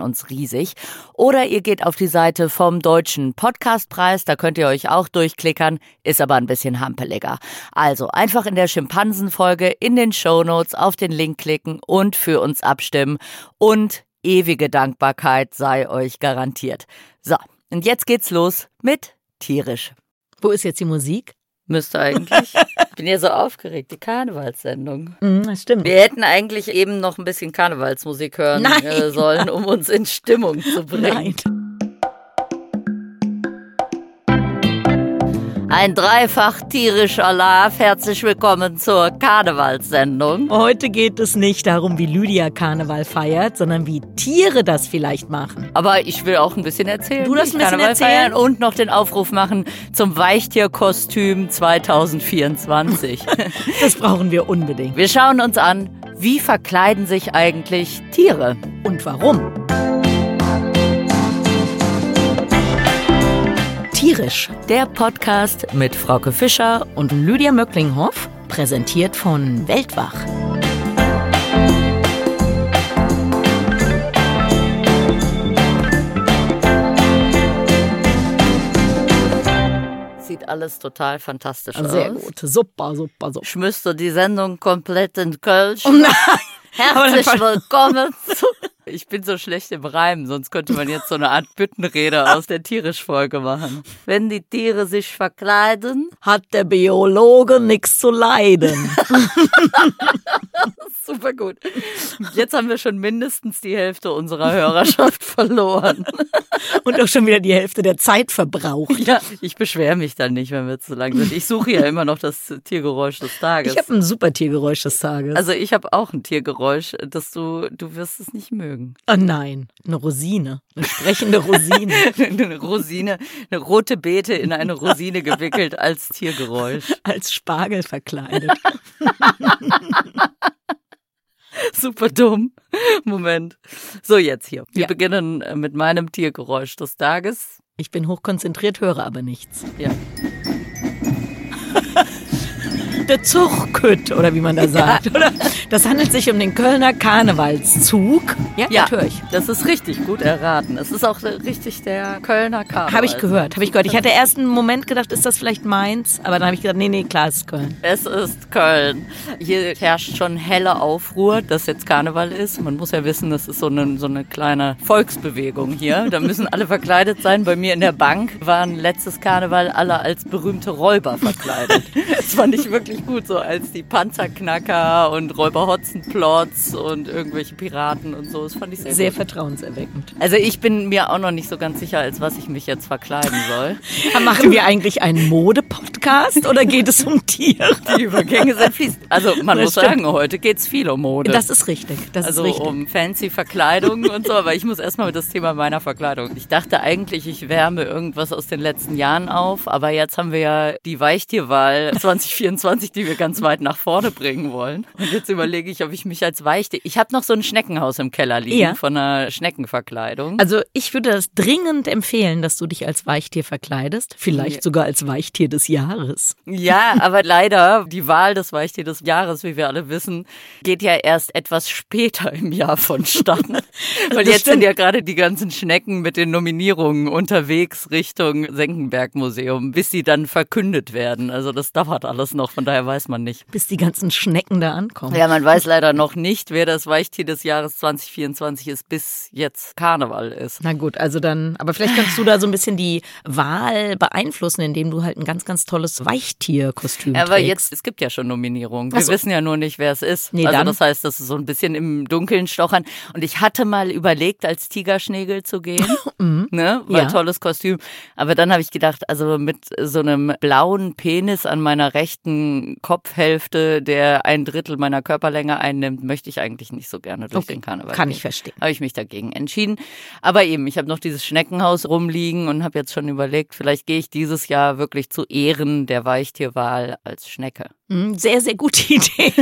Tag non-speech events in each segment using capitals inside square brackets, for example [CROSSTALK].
uns riesig. Oder ihr geht auf die Seite vom Deutschen Podcastpreis, da könnt ihr euch auch durchklickern, ist aber ein bisschen hampeliger. Also einfach in der Schimpansenfolge in den Show Notes auf den Link klicken und für uns abstimmen und ewige Dankbarkeit sei euch garantiert. So, und jetzt geht's los mit tierisch. Wo ist jetzt die Musik? Müsste eigentlich. Ich bin ja so aufgeregt, die Karnevalssendung. Mm, das stimmt. Wir hätten eigentlich eben noch ein bisschen Karnevalsmusik hören Nein. äh, sollen, um uns in Stimmung zu [LAUGHS] bringen. Nein. Ein dreifach tierischer Love. Herzlich willkommen zur Karnevalssendung. Heute geht es nicht darum, wie Lydia Karneval feiert, sondern wie Tiere das vielleicht machen. Aber ich will auch ein bisschen erzählen. Du darfst wie ein bisschen Karneval erzählen? feiern Und noch den Aufruf machen zum Weichtierkostüm 2024. [LAUGHS] Das brauchen wir unbedingt. Wir schauen uns an, wie verkleiden sich eigentlich Tiere? Und warum? Tierisch Der Podcast mit Frauke Fischer und Lydia Möcklinghoff, präsentiert von Weltwach. sieht alles total fantastisch Sehr aus. gut. Super, super, super. Ich müsste die Sendung komplett in Köln Oh nein. Herzlich willkommen zu. [LAUGHS] Ich bin so schlecht im Reimen, sonst könnte man jetzt so eine Art Büttenrede aus der Tierisch-Folge machen. Wenn die Tiere sich verkleiden, Hat der Biologe nichts zu leiden. [LAUGHS] super gut. Jetzt haben wir schon mindestens die Hälfte unserer Hörerschaft verloren. Und auch schon wieder die Hälfte der Zeit verbraucht. Ja, ich beschwere mich dann nicht, wenn wir zu lang sind. Ich suche ja immer noch das Tiergeräusch des Tages. Ich habe ein super Tiergeräusch des Tages. also ich habe auch ein Tiergeräusch, das du, du wirst es nicht mögen. Oh nein, eine Rosine. Eine sprechende Rosine. [LAUGHS] eine Rosine, eine rote Beete in eine Rosine gewickelt als Tiergeräusch. Als Spargel verkleidet. [LAUGHS] Super dumm. Moment. So, jetzt hier. Wir Ja. beginnen äh, mit meinem Tiergeräusch des Tages. Ich bin hochkonzentriert, höre aber nichts. Ja. [LAUGHS] Der Zugkütt, oder wie man da sagt. Oder? Das handelt sich um den Kölner Karnevalszug. Ja, Ja, das höre ich. das ist richtig gut erraten. Es ist auch richtig der Kölner Karneval. Habe ich gehört, habe ich gehört. Ich hatte erst einen Moment gedacht, ist das vielleicht Mainz? Aber dann habe ich gedacht, nee, nee, klar, es ist Köln. Es ist Köln. Hier herrscht schon helle Aufruhr, dass jetzt Karneval ist. Man muss ja wissen, das ist so eine, so eine kleine Volksbewegung hier. Da müssen alle verkleidet sein. Bei mir in der Bank waren letztes Karneval alle als berühmte Räuber verkleidet. Das fand ich wirklich gut, so als die Panzerknacker und Räuber Hotzenplotz und irgendwelche Piraten und so. Das fand ich sehr, Sehr gut. vertrauenserweckend. Also ich bin mir auch noch nicht so ganz sicher, als was ich mich jetzt verkleiden soll. [LAUGHS] Machen wir eigentlich einen Mode-Podcast oder geht es um Tiere? Die Übergänge sind fließend. Also man Das muss stimmt. sagen, heute geht's viel um Mode. Das ist richtig. Das also ist richtig. um fancy Verkleidung und so, aber ich muss erstmal mit das Thema meiner Verkleidung. Ich dachte eigentlich, ich wärme irgendwas aus den letzten Jahren auf, aber jetzt haben wir ja die Weichtierwahl [LAUGHS] 2024, die wir ganz weit nach vorne bringen wollen. Und jetzt überlege ich, ob ich mich als Weichtier. Ich habe noch so ein Schneckenhaus im Keller liegen Ja. von einer Schneckenverkleidung. Also ich würde das dringend empfehlen, dass du dich als Weichtier verkleidest. Vielleicht Ja. sogar als Weichtier des Jahres. Ja, aber leider, die Wahl des Weichtier des Jahres, wie wir alle wissen, geht ja erst etwas später im Jahr vonstatten. [LAUGHS] Weil jetzt sind stimmt. ja gerade die ganzen Schnecken mit den Nominierungen unterwegs Richtung Senckenberg-Museum, bis sie dann verkündet werden. Also das dauert alles noch, von daher weiß man nicht. Bis die ganzen Schnecken da ankommen. Ja, man weiß leider noch nicht, wer das Weichtier des Jahres 2024 ist, bis jetzt Karneval ist. Na gut, also dann, aber vielleicht kannst du da so ein bisschen die Wahl beeinflussen, indem du halt ein ganz, ganz tolles Weichtierkostüm Ja, aber trägst. jetzt, es gibt ja schon Nominierungen. Wir so. wissen ja nur nicht, wer es ist. Nee, also dann- das heißt, das ist so ein bisschen im Dunkeln stochern. Und ich hatte mal überlegt, als Tigerschnägel zu gehen, [LAUGHS] ne, weil Ja. tolles Kostüm. Aber dann habe ich gedacht, also mit so einem blauen Penis an meiner rechten Kopfhälfte, der ein Drittel meiner Körperlänge einnimmt, möchte ich eigentlich nicht so gerne durch Okay, den Karneval. kann gehen. ich verstehen. Habe ich mich dagegen entschieden. Aber eben, ich habe noch dieses Schneckenhaus rumliegen und habe jetzt schon überlegt, vielleicht gehe ich dieses Jahr wirklich zu Ehren der Weichtierwahl als Schnecke. Hm, Sehr, sehr gute [LAUGHS] Idee.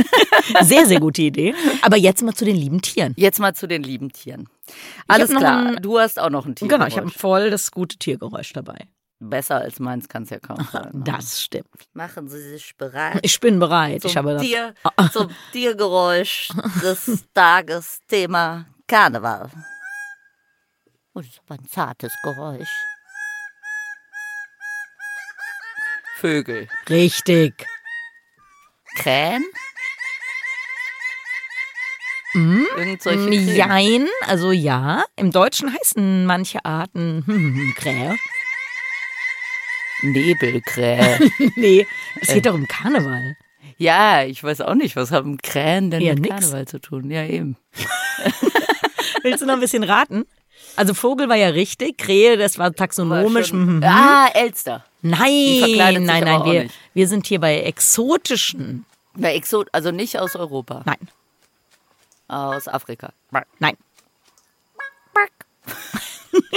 sehr, sehr gute Idee. Aber jetzt mal zu den lieben Tieren. Jetzt mal zu den lieben Tieren. Alles klar, ein- du hast auch noch ein Tier. Genau, ich habe voll das gute Tiergeräusch dabei. Besser als meins kann es ja kaum sein. ne? Das stimmt. Machen Sie sich bereit. Ich bin bereit. Ich Zum, habe das. Tier, zum Tiergeräusch des Tages, Thema Karneval. Oh, das ist aber ein zartes Geräusch. Vögel. Richtig. Krähen? Mhm. Irgend solche Krähen. Jein, also ja. Im Deutschen heißen manche Arten hm, [LAUGHS] Krähe. Nebelkrähe. [LAUGHS] Nee, es geht doch um Karneval. ja, ich weiß auch nicht, was haben Krähen denn Ja, mit nix. Karneval zu tun? Ja, eben. [LAUGHS] Willst du noch ein bisschen raten? Also Vogel war ja richtig, Krähe, das war taxonomisch. Schon- mhm. Ah, Elster. Nein, nein, nein, wir, wir sind hier bei exotischen. Bei Exot, also nicht aus Europa, Nein, aus Afrika. nein. [LAUGHS]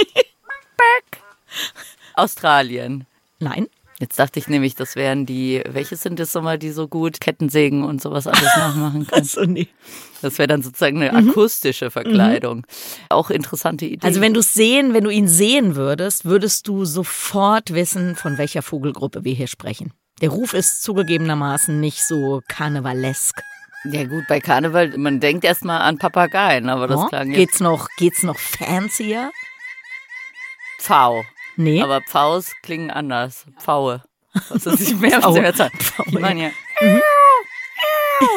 Australien. Nein. Jetzt dachte ich nämlich, das wären die, welche sind das nochmal, die so gut Kettensägen und sowas alles nachmachen [LAUGHS] können? Also nee. Das wäre dann sozusagen eine akustische Verkleidung. Auch interessante Idee. Also wenn du sehen, wenn du ihn sehen würdest, würdest du sofort wissen, von welcher Vogelgruppe wir hier sprechen. Der Ruf ist zugegebenermaßen nicht so karnevalesk. ja gut, bei Karneval, man denkt erstmal an Papageien, aber das Oh, klang jetzt geht's noch, geht's noch fancier? Pfau. Nee. Aber Pfaus klingen anders. Pfaue. Was ist nicht mehr, Pfaue. Pfaue. Ich meine ja.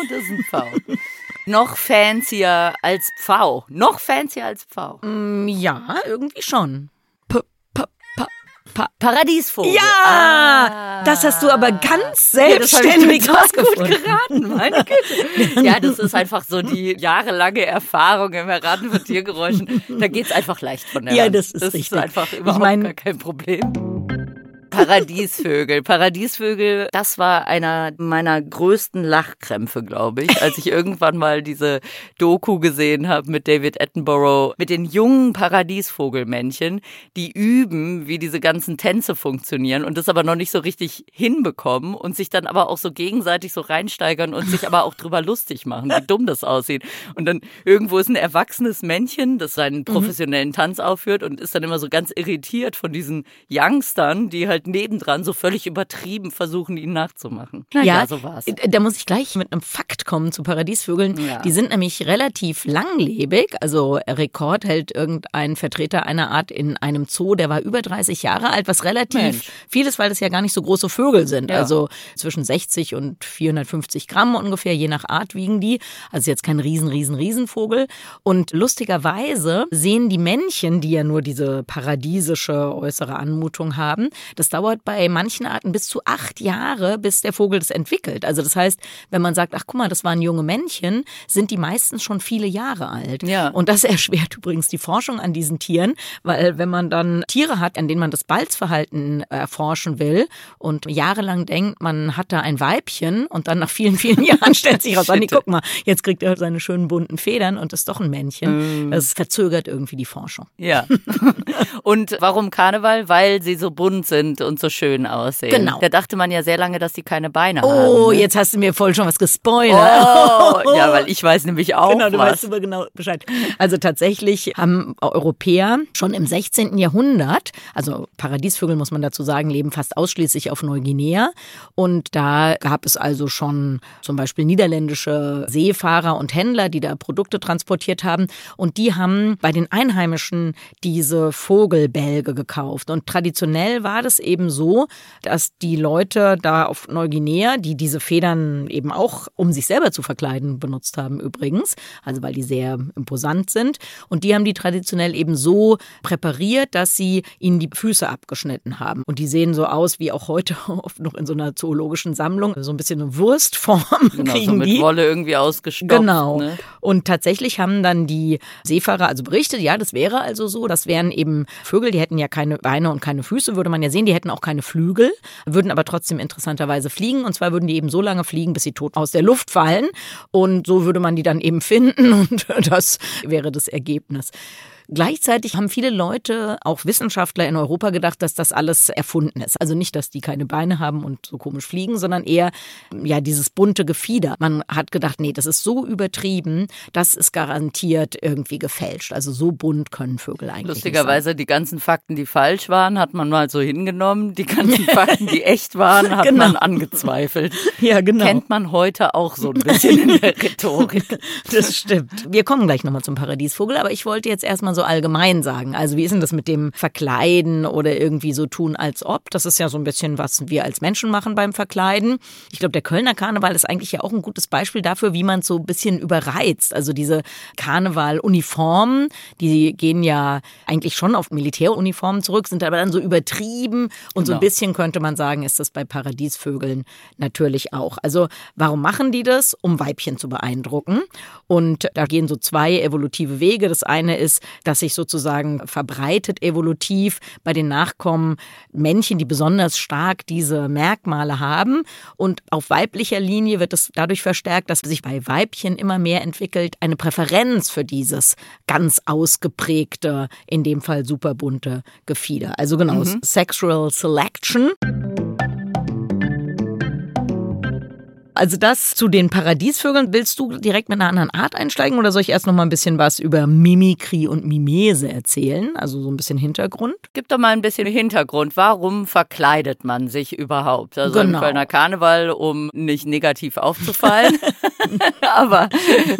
Das ist ein Pfau. Noch fancier als Pfau. Noch fancier als Pfau. Mm, ja, irgendwie schon. Pa Paradiesvogel. ja, Ah. das hast du aber ganz Ja, das ich selbstständig total rausgefunden. gut geraten, meine Güte. [LAUGHS] Ja, das ist einfach so die jahrelange Erfahrung im Erraten von Tiergeräuschen. Da geht's einfach leicht von der Ja, Hand. das ist das richtig. ist einfach Ich überhaupt mein- gar kein Problem. Paradiesvögel. Paradiesvögel, das war einer meiner größten Lachkrämpfe, glaube ich, als ich irgendwann mal diese Doku gesehen habe mit David Attenborough, mit den jungen Paradiesvogelmännchen, die üben, wie diese ganzen Tänze funktionieren und das aber noch nicht so richtig hinbekommen und sich dann aber auch so gegenseitig so reinsteigern und sich aber auch drüber lustig machen, wie dumm das aussieht. Und dann irgendwo ist ein erwachsenes Männchen, das seinen professionellen Tanz aufführt und ist dann immer so ganz irritiert von diesen Youngstern, die halt nebendran so völlig übertrieben versuchen, ihn nachzumachen. Na ja, so war's. äh, Da muss ich gleich mit einem Fakt kommen zu Paradiesvögeln. Ja. Die sind nämlich relativ langlebig. Also Rekord hält irgendein Vertreter einer Art in einem Zoo, der war über 30 Jahre alt, was relativ Mensch. viel ist, weil das ja gar nicht so große Vögel sind. Ja. Also zwischen 60 und 450 Gramm ungefähr, je nach Art wiegen die. Also jetzt kein riesen, riesen, Riesenvogel. Und lustigerweise sehen die Männchen, die ja nur diese paradiesische äußere Anmutung haben, das dauert bei manchen Arten bis zu acht Jahre, bis der Vogel das entwickelt. Also das heißt, wenn man sagt, ach guck mal, das waren junge Männchen, sind die meistens schon viele Jahre alt. Ja. Und das [LAUGHS] erschwert übrigens die Forschung an diesen Tieren, weil wenn man dann Tiere hat, an denen man das Balzverhalten erforschen will und jahrelang denkt, man hat da ein Weibchen und dann nach vielen, vielen Jahren [LAUGHS] stellt sich raus, nee, guck mal, jetzt kriegt er seine schönen bunten Federn und ist doch ein Männchen. Das verzögert irgendwie die Forschung. Ja. [LAUGHS] Und warum Karneval? Weil sie so bunt sind und so schön aussehen. Genau. Da dachte man ja sehr lange, dass die keine Beine haben. Oh, jetzt hast du mir voll schon was gespoilert. Oh, ja, [LAUGHS] weil ich weiß nämlich auch Genau, du was. weißt über genau Bescheid. Also tatsächlich haben Europäer schon im 16. Jahrhundert, also Paradiesvögel muss man dazu sagen, leben fast ausschließlich auf Neuguinea. Und da gab es also schon zum Beispiel niederländische Seefahrer und Händler, die da Produkte transportiert haben. Und die haben bei den Einheimischen diese Vogelbälge gekauft. Und traditionell war das eben so, dass die Leute da auf Neuguinea, die diese Federn eben auch, um sich selber zu verkleiden benutzt haben übrigens, also weil die sehr imposant sind. Und die haben die traditionell eben so präpariert, dass sie ihnen die Füße abgeschnitten haben. Und die sehen so aus wie auch heute [LAUGHS] oft noch in so einer zoologischen Sammlung, so ein bisschen eine Wurstform Genau, kriegen so mit die. Wolle irgendwie ausgestopft. Genau. Ne? Und tatsächlich haben dann die Seefahrer also berichtet, ja, das wäre also so, das wären eben Vögel, die hätten ja keine Beine und keine Füße, würde man ja sehen, die hätten auch keine Flügel, würden aber trotzdem interessanterweise fliegen. Und zwar würden die eben so lange fliegen, bis sie tot aus der Luft fallen. Und so würde man die dann eben finden. [LAUGHS] Und das wäre das Ergebnis. Gleichzeitig haben viele Leute, auch Wissenschaftler in Europa, gedacht, dass das alles erfunden ist. Also nicht, dass die keine Beine haben und so komisch fliegen, sondern eher ja dieses bunte Gefieder. Man hat gedacht, nee, das ist so übertrieben, das ist garantiert irgendwie gefälscht. Also so bunt können Vögel eigentlich Lustigerweise die ganzen Fakten, die falsch waren, hat man mal so hingenommen. Die ganzen [LAUGHS] Fakten, die echt waren, hat Genau. man angezweifelt. [LAUGHS] Ja, genau. Kennt man heute auch so ein bisschen in der [LAUGHS] Rhetorik. Das stimmt. Wir kommen gleich nochmal zum Paradiesvogel, aber ich wollte jetzt erstmal so allgemein sagen. Also wie ist denn das mit dem Verkleiden oder irgendwie so tun als ob? Das ist ja so ein bisschen, was wir als Menschen machen beim Verkleiden. Ich glaube, der Kölner Karneval ist eigentlich ja auch ein gutes Beispiel dafür, wie man es so ein bisschen überreizt. Also diese Karnevaluniformen, die gehen ja eigentlich schon auf Militäruniformen zurück, sind aber dann so übertrieben und so ein Genau. bisschen könnte man sagen, ist das bei Paradiesvögeln natürlich auch. Also warum machen die das? Um Weibchen zu beeindrucken. Und da gehen so zwei evolutive Wege. Das eine ist, dass sich sozusagen verbreitet evolutiv bei den Nachkommen Männchen, die besonders stark diese Merkmale haben. Und auf weiblicher Linie wird es dadurch verstärkt, dass sich bei Weibchen immer mehr entwickelt eine Präferenz für dieses ganz ausgeprägte, in dem Fall superbunte Gefieder. Also genau, Sexual Selection. Also das zu den Paradiesvögeln. Willst du direkt mit einer anderen Art einsteigen oder soll ich erst noch mal ein bisschen was über Mimikrie und Mimese erzählen? Also so ein bisschen Hintergrund. Gib doch mal ein bisschen Hintergrund. Warum verkleidet man sich überhaupt? Also Genau. im Kölner Karneval, um nicht negativ aufzufallen. [LAUGHS] Aber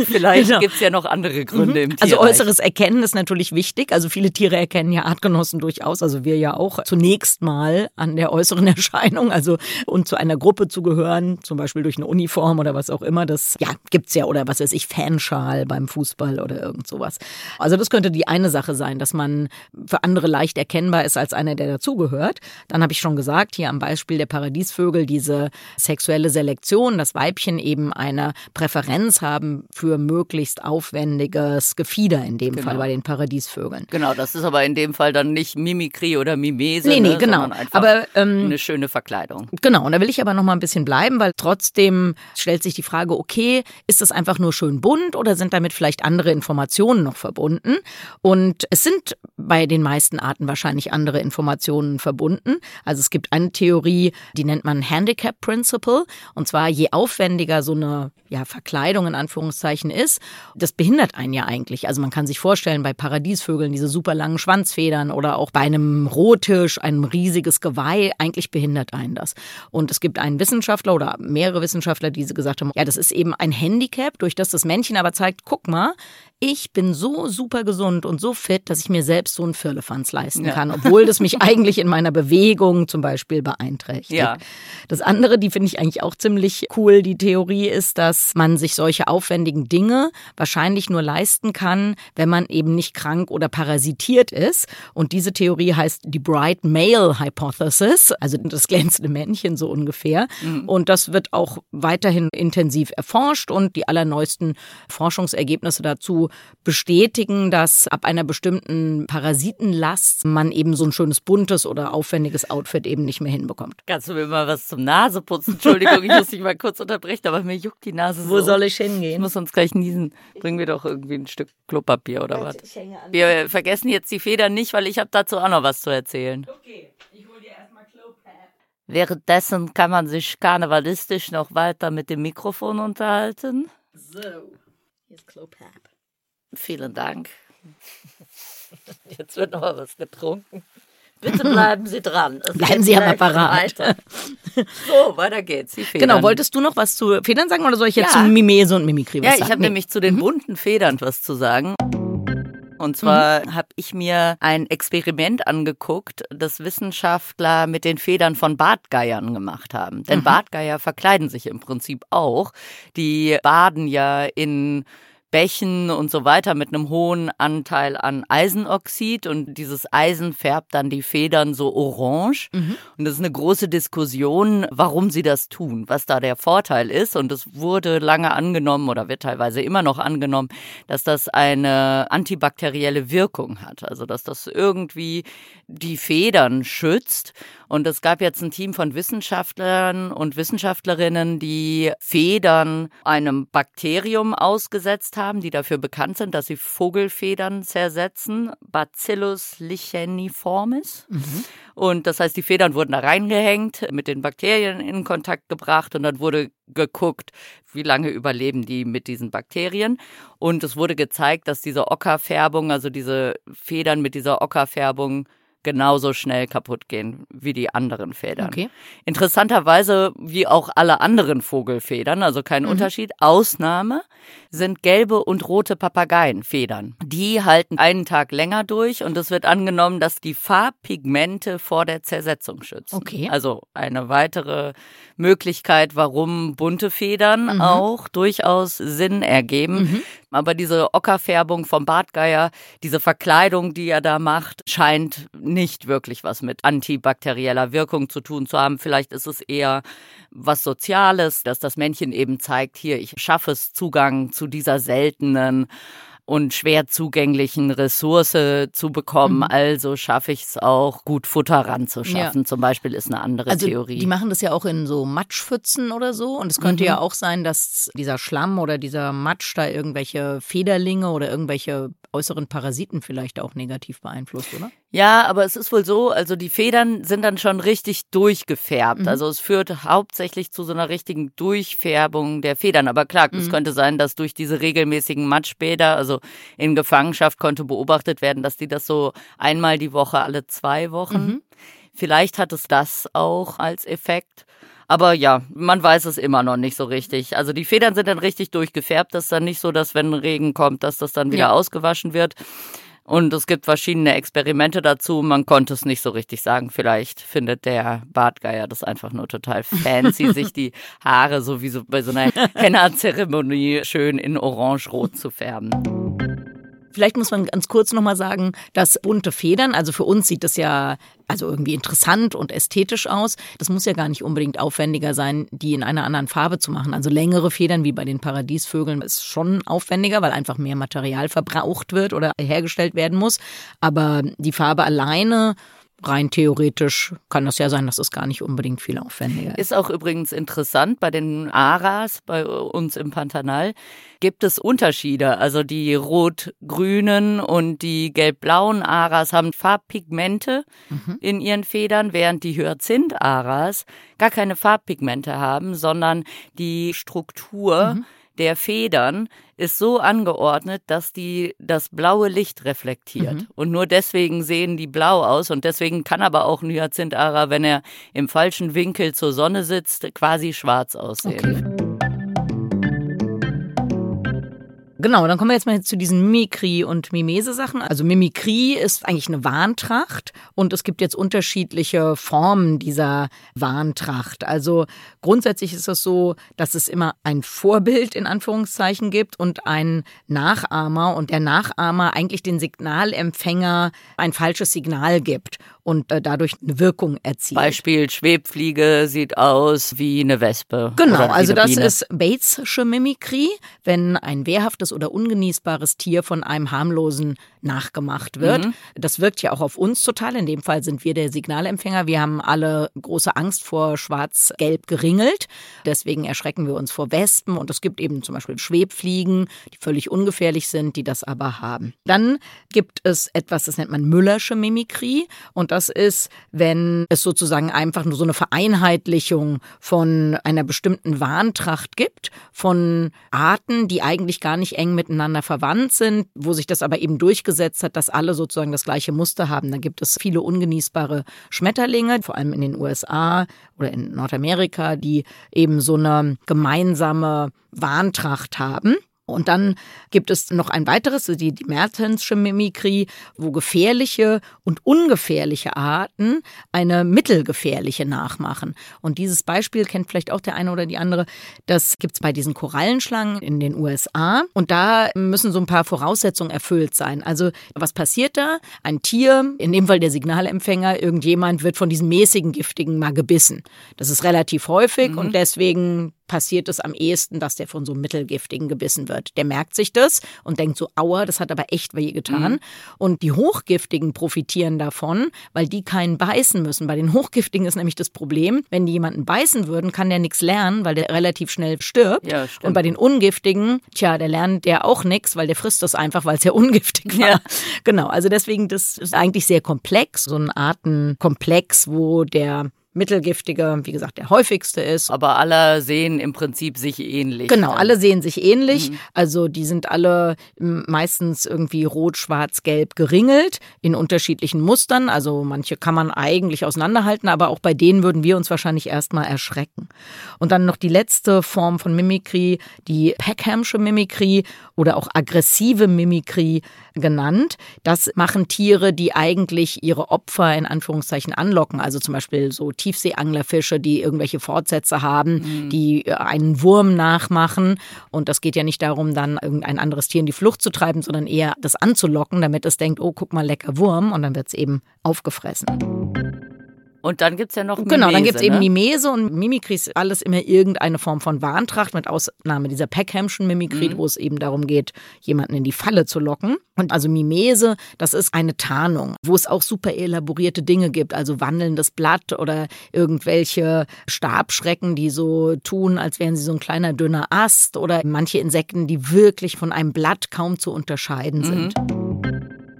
vielleicht Genau. gibt's ja noch andere Gründe im Also Tierreich. äußeres Erkennen ist natürlich wichtig. Also viele Tiere erkennen ja Artgenossen durchaus. Also wir ja auch zunächst mal an der äußeren [LAUGHS] Erscheinung. Also und zu einer Gruppe zu gehören, zum Beispiel durch eine Uniform oder was auch immer. Das ja gibt's ja oder was weiß ich Fanschal beim Fußball oder irgend sowas. Also das könnte die eine Sache sein, dass man für andere leicht erkennbar ist als einer, der dazugehört. Dann habe ich schon gesagt, hier am Beispiel der Paradiesvögel, diese sexuelle Selektion, dass Weibchen eben eine Präferenz haben für möglichst aufwendiges Gefieder, in dem Genau. Fall bei den Paradiesvögeln. Genau, das ist aber in dem Fall dann nicht Mimikrie oder Mimese. Nee, nee, ne, genau. sondern Einfach Aber ähm, eine schöne Verkleidung. Genau, und da will ich aber noch mal ein bisschen bleiben, weil trotzdem stellt sich die Frage, okay, ist das einfach nur schön bunt oder sind damit vielleicht andere Informationen noch verbunden? Und es sind bei den meisten Arten wahrscheinlich andere Informationen verbunden. Also es gibt eine Theorie, die nennt man Handicap Principle. Und zwar, je aufwendiger so eine ja, Verkleidung in Anführungszeichen ist, das behindert einen ja eigentlich. Also man kann sich vorstellen, bei Paradiesvögeln diese super langen Schwanzfedern oder auch bei einem Rottisch, einem riesiges Geweih, eigentlich behindert einen das. Und es gibt einen Wissenschaftler oder mehrere Wissenschaftler, die gesagt haben, ja, das ist eben ein Handicap, durch das das Männchen aber zeigt, guck mal, ich bin so super gesund und so fit, dass ich mir selbst so einen Firlefanz leisten Ja. kann, obwohl das mich [LAUGHS] eigentlich in meiner Bewegung zum Beispiel beeinträchtigt. Ja. Das andere, die finde ich eigentlich auch ziemlich cool, die Theorie ist, dass man sich solche aufwendigen Dinge wahrscheinlich nur leisten kann, wenn man eben nicht krank oder parasitiert ist. Und diese Theorie heißt die Bright Male Hypothesis, also das glänzende Männchen so ungefähr. Und das wird auch weiterhin intensiv erforscht und die allerneuesten Forschungsergebnisse dazu bestätigen, dass ab einer bestimmten Parasitenlast man eben so ein schönes buntes oder aufwendiges Outfit eben nicht mehr hinbekommt. Kannst du mir mal was zum Naseputzen? Entschuldigung, ich muss dich mal kurz unterbrechen, aber mir juckt die Nase so. ich Ich hingehen? muss uns gleich niesen. Bringen wir doch irgendwie ein Stück Klopapier oder was? Wir vergessen jetzt die Federn nicht, weil ich habe dazu auch noch was zu erzählen. Okay, ich hol dir erstmal Klopap. Währenddessen kann man sich karnevalistisch noch weiter mit dem Mikrofon unterhalten. So, ist Klopap. Vielen Dank. [LAUGHS] Jetzt wird noch mal was getrunken. Bitte bleiben Sie dran. Es Bleiben Sie am Apparat. Weiter. So, weiter geht's. Genau, wolltest du noch was zu Federn sagen oder soll ich jetzt Ja. zu Mimese und Mimikrie was Ja, ich sagen? habe Nee. nämlich zu den bunten Federn was zu sagen. Und zwar mhm. habe ich mir ein Experiment angeguckt, das Wissenschaftler mit den Federn von Bartgeiern gemacht haben. Denn mhm. Bartgeier verkleiden sich im Prinzip auch. Die baden ja in Bächen und so weiter mit einem hohen Anteil an Eisenoxid und dieses Eisen färbt dann die Federn so orange. Mhm. Und das ist eine große Diskussion, warum sie das tun, was da der Vorteil ist. Und es wurde lange angenommen oder wird teilweise immer noch angenommen, dass das eine antibakterielle Wirkung hat. Also dass das irgendwie die Federn schützt. Und es gab jetzt ein Team von Wissenschaftlern und Wissenschaftlerinnen, die Federn einem Bakterium ausgesetzt haben, die dafür bekannt sind, dass sie Vogelfedern zersetzen, Bacillus licheniformis. Mhm. Und das heißt, die Federn wurden da reingehängt, mit den Bakterien in Kontakt gebracht und dann wurde geguckt, wie lange überleben die mit diesen Bakterien. Und es wurde gezeigt, dass diese Ockerfärbung, also diese Federn mit dieser Ockerfärbung genauso schnell kaputt gehen wie die anderen Federn. Okay. Interessanterweise, wie auch alle anderen Vogelfedern, also kein mhm. Unterschied, Ausnahme sind gelbe und rote Papageienfedern. Die halten einen Tag länger durch und es wird angenommen, dass die Farbpigmente vor der Zersetzung schützen. Okay. Also eine weitere Möglichkeit, warum bunte Federn mhm. auch durchaus Sinn ergeben. Mhm. Aber diese Ockerfärbung vom Bartgeier, diese Verkleidung, die er da macht, scheint nicht wirklich was mit antibakterieller Wirkung zu tun zu haben. Vielleicht ist es eher was Soziales, dass das Männchen eben zeigt, hier, ich schaffe es, Zugang zu dieser seltenen und schwer zugänglichen Ressource zu bekommen. Mhm. Also schaffe ich es auch, gut Futter ranzuschaffen. Ja. Zum Beispiel ist eine andere also Theorie. Die machen das ja auch in so Matschpfützen oder so. Und es könnte mhm. ja auch sein, dass dieser Schlamm oder dieser Matsch da irgendwelche Federlinge oder irgendwelche äußeren Parasiten vielleicht auch negativ beeinflusst, oder? Ja, aber es ist wohl so, also die Federn sind dann schon richtig durchgefärbt. Mhm. Also es führt hauptsächlich zu so einer richtigen Durchfärbung der Federn. Aber klar, mhm. es könnte sein, dass durch diese regelmäßigen Matschbäder, also in Gefangenschaft konnte beobachtet werden, dass die das so einmal die Woche, alle zwei Wochen. Mhm. Vielleicht hat es das auch als Effekt. Aber ja, man weiß es immer noch nicht so richtig. Also die Federn sind dann richtig durchgefärbt. Das ist dann nicht so, dass wenn Regen kommt, dass das dann wieder ja. ausgewaschen wird. Und es gibt verschiedene Experimente dazu. Man konnte es nicht so richtig sagen. Vielleicht findet der Bartgeier das einfach nur total fancy, [LAUGHS] sich die Haare so wie so bei so einer Henna-Zeremonie schön in orange-rot zu färben. Vielleicht muss man ganz kurz nochmal sagen, dass bunte Federn, also für uns sieht das ja also irgendwie interessant und ästhetisch aus. Das muss ja gar nicht unbedingt aufwendiger sein, die in einer anderen Farbe zu machen. Also längere Federn wie bei den Paradiesvögeln ist schon aufwendiger, weil einfach mehr Material verbraucht wird oder hergestellt werden muss. Aber die Farbe alleine rein theoretisch kann das ja sein, dass es gar nicht unbedingt viel aufwendiger ist. Ist auch übrigens interessant, bei den Aras, bei uns im Pantanal, gibt es Unterschiede. Also die rot-grünen und die gelb-blauen Aras haben Farbpigmente mhm. in ihren Federn, während die Hyazinth-Aras gar keine Farbpigmente haben, sondern die Struktur mhm der Federn ist so angeordnet, dass die das blaue Licht reflektiert. Mhm. Und nur deswegen sehen die blau aus. Und deswegen kann aber auch ein Hyazinthara, wenn er im falschen Winkel zur Sonne sitzt, quasi schwarz aussehen. Okay. Genau, dann kommen wir jetzt mal zu diesen Mimikrie- und Mimese-Sachen. Also Mimikrie ist eigentlich eine Warntracht und es gibt jetzt unterschiedliche Formen dieser Warntracht. Also grundsätzlich ist es so, dass es immer ein Vorbild in Anführungszeichen gibt und einen Nachahmer und der Nachahmer eigentlich den Signalempfänger ein falsches Signal gibt und äh, dadurch eine Wirkung erzielt. Beispiel Schwebfliege sieht aus wie eine Wespe. Genau, also das Biene. ist Batesche Mimikrie, wenn ein wehrhaftes oder ungenießbares Tier von einem harmlosen nachgemacht wird. Mhm. Das wirkt ja auch auf uns total. In dem Fall sind wir der Signalempfänger. Wir haben alle große Angst vor Schwarz-Gelb geringelt. Deswegen erschrecken wir uns vor Wespen und es gibt eben zum Beispiel Schwebfliegen, die völlig ungefährlich sind, die das aber haben. Dann gibt es etwas, das nennt man Müllersche Mimikrie und das ist, wenn es sozusagen einfach nur so eine Vereinheitlichung von einer bestimmten Warntracht gibt, von Arten, die eigentlich gar nicht eng miteinander verwandt sind, wo sich das aber eben durchgesetzt durchgesetzt hat, dass alle sozusagen das gleiche Muster haben. Da gibt es viele ungenießbare Schmetterlinge, vor allem in den USA oder in Nordamerika, die eben so eine gemeinsame Warntracht haben. Und dann gibt es noch ein weiteres, die, die Mertensche Mimikrie, wo gefährliche und ungefährliche Arten eine mittelgefährliche nachmachen. Und dieses Beispiel kennt vielleicht auch der eine oder die andere. Das gibt es bei diesen Korallenschlangen in den USA. Und da müssen so ein paar Voraussetzungen erfüllt sein. Also was passiert da? Ein Tier, in dem Fall der Signalempfänger, irgendjemand wird von diesem mäßigen Giftigen mal gebissen. Das ist relativ häufig mhm. und deswegen passiert es am ehesten, dass der von so einem Mittelgiftigen gebissen wird. Der merkt sich das und denkt so, aua, das hat aber echt weh getan. Mhm. Und die Hochgiftigen profitieren davon, weil die keinen beißen müssen. Bei den Hochgiftigen ist nämlich das Problem, wenn die jemanden beißen würden, kann der nichts lernen, weil der relativ schnell stirbt. Ja, und bei den Ungiftigen, tja, der lernt der auch nichts, weil der frisst das einfach, weil es ja ungiftig war. Ja. [LAUGHS] Genau, also deswegen, das ist eigentlich sehr komplex, so ein Artenkomplex, wo der mittelgiftige, wie gesagt, der häufigste ist. Aber alle sehen im Prinzip sich ähnlich. Genau, alle sehen sich ähnlich. Mhm. Also die sind alle meistens irgendwie rot, schwarz, gelb geringelt in unterschiedlichen Mustern. Also manche kann man eigentlich auseinanderhalten, aber auch bei denen würden wir uns wahrscheinlich erstmal erschrecken. Und dann noch die letzte Form von Mimikrie, die Peckhamsche Mimikrie oder auch aggressive Mimikrie genannt. Das machen Tiere, die eigentlich ihre Opfer in Anführungszeichen anlocken. Also zum Beispiel so Tiefseeanglerfische, die irgendwelche Fortsätze haben, mhm. die äh, einen Wurm nachmachen. Und das geht ja nicht darum, dann irgendein anderes Tier in die Flucht zu treiben, sondern eher das anzulocken, damit es denkt, oh, guck mal, lecker Wurm. Und dann wird es eben aufgefressen. Und dann gibt es ja noch Mimese. Genau, dann gibt es ne? eben Mimese und Mimikrie ist alles immer irgendeine Form von Warntracht, mit Ausnahme dieser Peckhamschen Mimikrie, mhm. wo es eben darum geht, jemanden in die Falle zu locken. Und also Mimese, das ist eine Tarnung, wo es auch super elaborierte Dinge gibt, also wandelndes Blatt oder irgendwelche Stabschrecken, die so tun, als wären sie so ein kleiner dünner Ast oder manche Insekten, die wirklich von einem Blatt kaum zu unterscheiden sind. Mhm.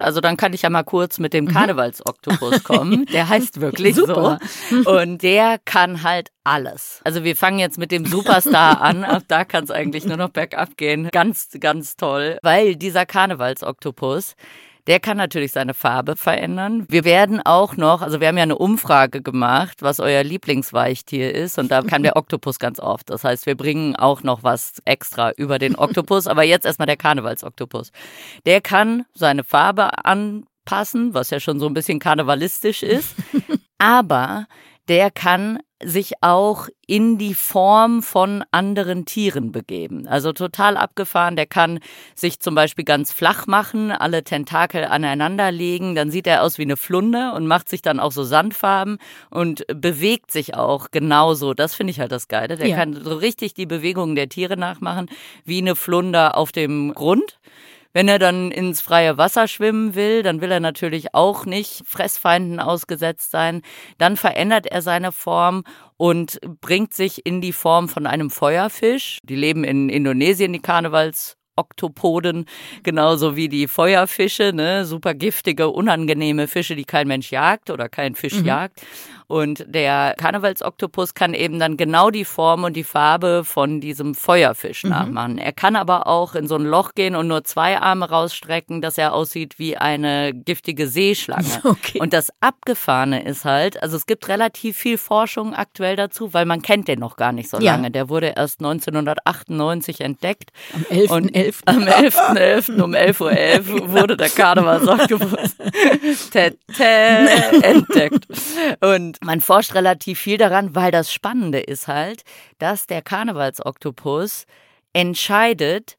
Also dann kann ich ja mal kurz mit dem mhm. Karnevalsoktopus [LAUGHS] kommen. Der heißt wirklich so. Und der kann halt alles. Also wir fangen jetzt mit dem Superstar an. [LAUGHS] Ab da kann es eigentlich nur noch bergab gehen. Ganz, ganz toll. Weil dieser Karnevalsoktopus, der kann natürlich seine Farbe verändern. Wir werden auch noch, also wir haben ja eine Umfrage gemacht, was euer Lieblingsweichtier ist und da kann der [LAUGHS] Oktopus ganz oft. Das heißt, wir bringen auch noch was extra über den Oktopus, aber jetzt erstmal der Karnevalsoktopus. Der kann seine Farbe anpassen, was ja schon so ein bisschen karnevalistisch ist, [LAUGHS] aber der kann sich auch in die Form von anderen Tieren begeben. Also total abgefahren. Der kann sich zum Beispiel ganz flach machen, alle Tentakel aneinander legen. Dann sieht er aus wie eine Flunde und macht sich dann auch so Sandfarben und bewegt sich auch genauso. Das finde ich halt das Geile. Der ja. kann so richtig die Bewegungen der Tiere nachmachen, wie eine Flunder auf dem Grund. Wenn er dann ins freie Wasser schwimmen will, dann will er natürlich auch nicht Fressfeinden ausgesetzt sein. Dann verändert er seine Form und bringt sich in die Form von einem Feuerfisch. Die leben in Indonesien, die Karnevals Oktopoden, genauso wie die Feuerfische, ne, super giftige, unangenehme Fische, die kein Mensch jagt oder kein Fisch mhm. jagt. Und der Karnevalsoktopus kann eben dann genau die Form und die Farbe von diesem Feuerfisch mhm. nachmachen. Er kann aber auch in so ein Loch gehen und nur zwei Arme rausstrecken, dass er aussieht wie eine giftige Seeschlange. [LAUGHS] Okay. Und das Abgefahrene ist halt, also es gibt relativ viel Forschung aktuell dazu, weil man kennt den noch gar nicht so lange. Ja. Der wurde erst 1998 entdeckt. Am 11.11. .11. Am 11.11. .11. um 11.11 Uhr [LAUGHS] wurde der Karnevalsoktopus [LAUGHS] entdeckt. Und man forscht relativ viel daran, weil das Spannende ist halt, dass der Karnevalsoktopus entscheidet,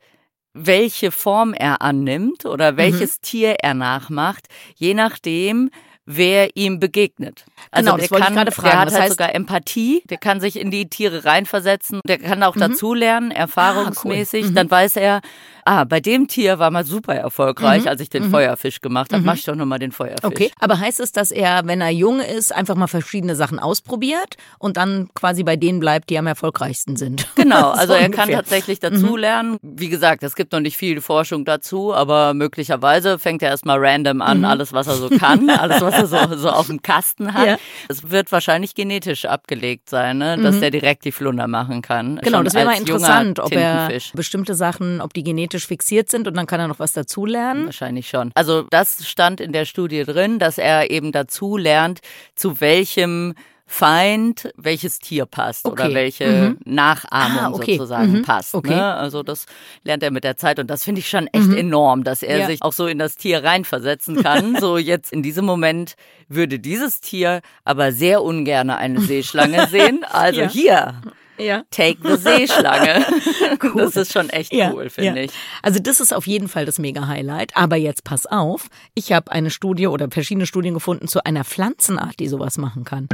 welche Form er annimmt oder welches mhm. Tier er nachmacht, je nachdem, wer ihm begegnet. Also genau, wollte kann, gerade fragen. Der hat das halt heißt, sogar Empathie, der kann sich in die Tiere reinversetzen, der kann auch mhm. dazulernen, erfahrungsmäßig. Ah, cool. mhm. Dann weiß er, ah, bei dem Tier war mal super erfolgreich, mhm. als ich den mhm. Feuerfisch gemacht habe. Mhm. Mach ich doch nochmal den Feuerfisch. Okay, aber heißt es, dass er, wenn er jung ist, einfach mal verschiedene Sachen ausprobiert und dann quasi bei denen bleibt, die am erfolgreichsten sind? [LAUGHS] [LAUGHS] Genau, also er kann tatsächlich mhm. dazulernen. Wie gesagt, es gibt noch nicht viel Forschung dazu, aber möglicherweise fängt er erstmal random an, mhm. alles, was er so kann, [LAUGHS] alles, was er so, so auf dem Kasten hat. Ja. Es wird wahrscheinlich genetisch abgelegt sein, ne? dass der direkt die Flunder machen kann. Genau, das wäre mal interessant, ob er bestimmte Sachen, ob die genetisch genetisch fixiert sind und dann kann er noch was dazulernen? Wahrscheinlich schon. Also das stand in der Studie drin, dass er eben dazu lernt, zu welchem Feind welches Tier passt Okay. oder welche Mhm. Nachahmung Ah, okay. sozusagen Mhm. passt. Okay. Ne? Also das lernt er mit der Zeit und das finde ich schon echt Mhm. enorm, dass er Ja. sich auch so in das Tier reinversetzen kann. [LAUGHS] so jetzt in diesem Moment würde dieses Tier aber sehr ungern eine Seeschlange sehen. [LAUGHS] Also Ja. hier, Ja. take the Seeschlange. [LAUGHS] Das ist schon echt cool, finde ja. ich. Also das ist auf jeden Fall das Mega-Highlight. Aber jetzt pass auf, ich habe eine Studie oder verschiedene Studien gefunden zu einer Pflanzenart, die sowas machen kann.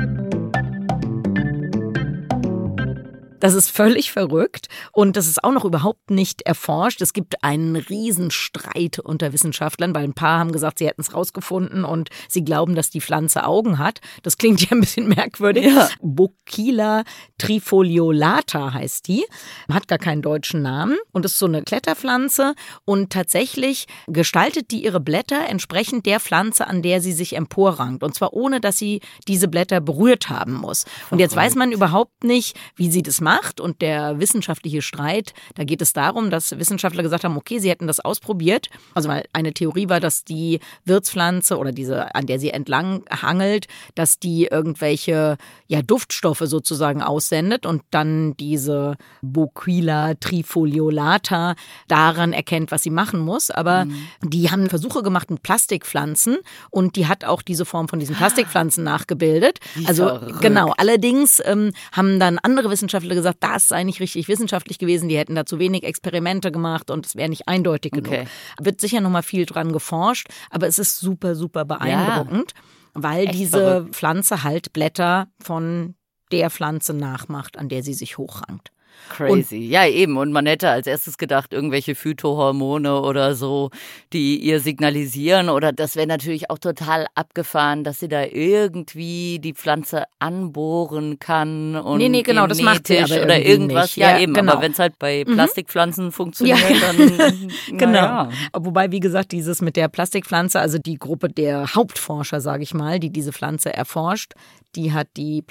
Das ist völlig verrückt und das ist auch noch überhaupt nicht erforscht. Es gibt einen Riesenstreit unter Wissenschaftlern, weil ein paar haben gesagt, sie hätten es rausgefunden und sie glauben, dass die Pflanze Augen hat. Das klingt [LAUGHS] ja ein bisschen merkwürdig. Ja. Bocchila trifoliolata heißt die, hat gar keinen deutschen Namen und ist so eine Kletterpflanze und tatsächlich gestaltet die ihre Blätter entsprechend der Pflanze, an der sie sich emporrankt und zwar ohne, dass sie diese Blätter berührt haben muss. Und jetzt weiß man überhaupt nicht, wie sie das macht und der wissenschaftliche Streit, da geht es darum, dass Wissenschaftler gesagt haben, okay, sie hätten das ausprobiert. Also weil eine Theorie war, dass die Wirtspflanze oder diese, an der sie entlang hangelt, dass die irgendwelche ja, Duftstoffe sozusagen aussendet und dann diese Boquila trifoliolata daran erkennt, was sie machen muss. Aber die haben Versuche gemacht mit Plastikpflanzen und die hat auch diese Form von diesen Plastikpflanzen nachgebildet. Wie Also verrückt. genau, allerdings ähm, haben dann andere Wissenschaftler gesagt, das sei nicht richtig wissenschaftlich gewesen, die hätten da zu wenig Experimente gemacht und es wäre nicht eindeutig genug. Okay. Wird sicher noch mal viel dran geforscht, aber es ist super, super beeindruckend, weil Echt diese verrückt. Pflanze halt Blätter von der Pflanze nachmacht, an der sie sich hochrankt. Crazy. ja, eben. Und man hätte als erstes gedacht, irgendwelche Phytohormone oder so, die ihr signalisieren. Oder das wäre natürlich auch total abgefahren, dass sie da irgendwie die Pflanze anbohren kann und Nee, nee, genau, das macht sie aber oder irgendwas. nicht. Ja, Ja, eben. genau. Aber wenn es halt bei Plastikpflanzen funktioniert, Ja. dann [LAUGHS] Genau. naja. Wobei, wie gesagt, dieses mit der Plastikpflanze, also die Gruppe der Hauptforscher, sage ich mal, die diese Pflanze erforscht, die hat die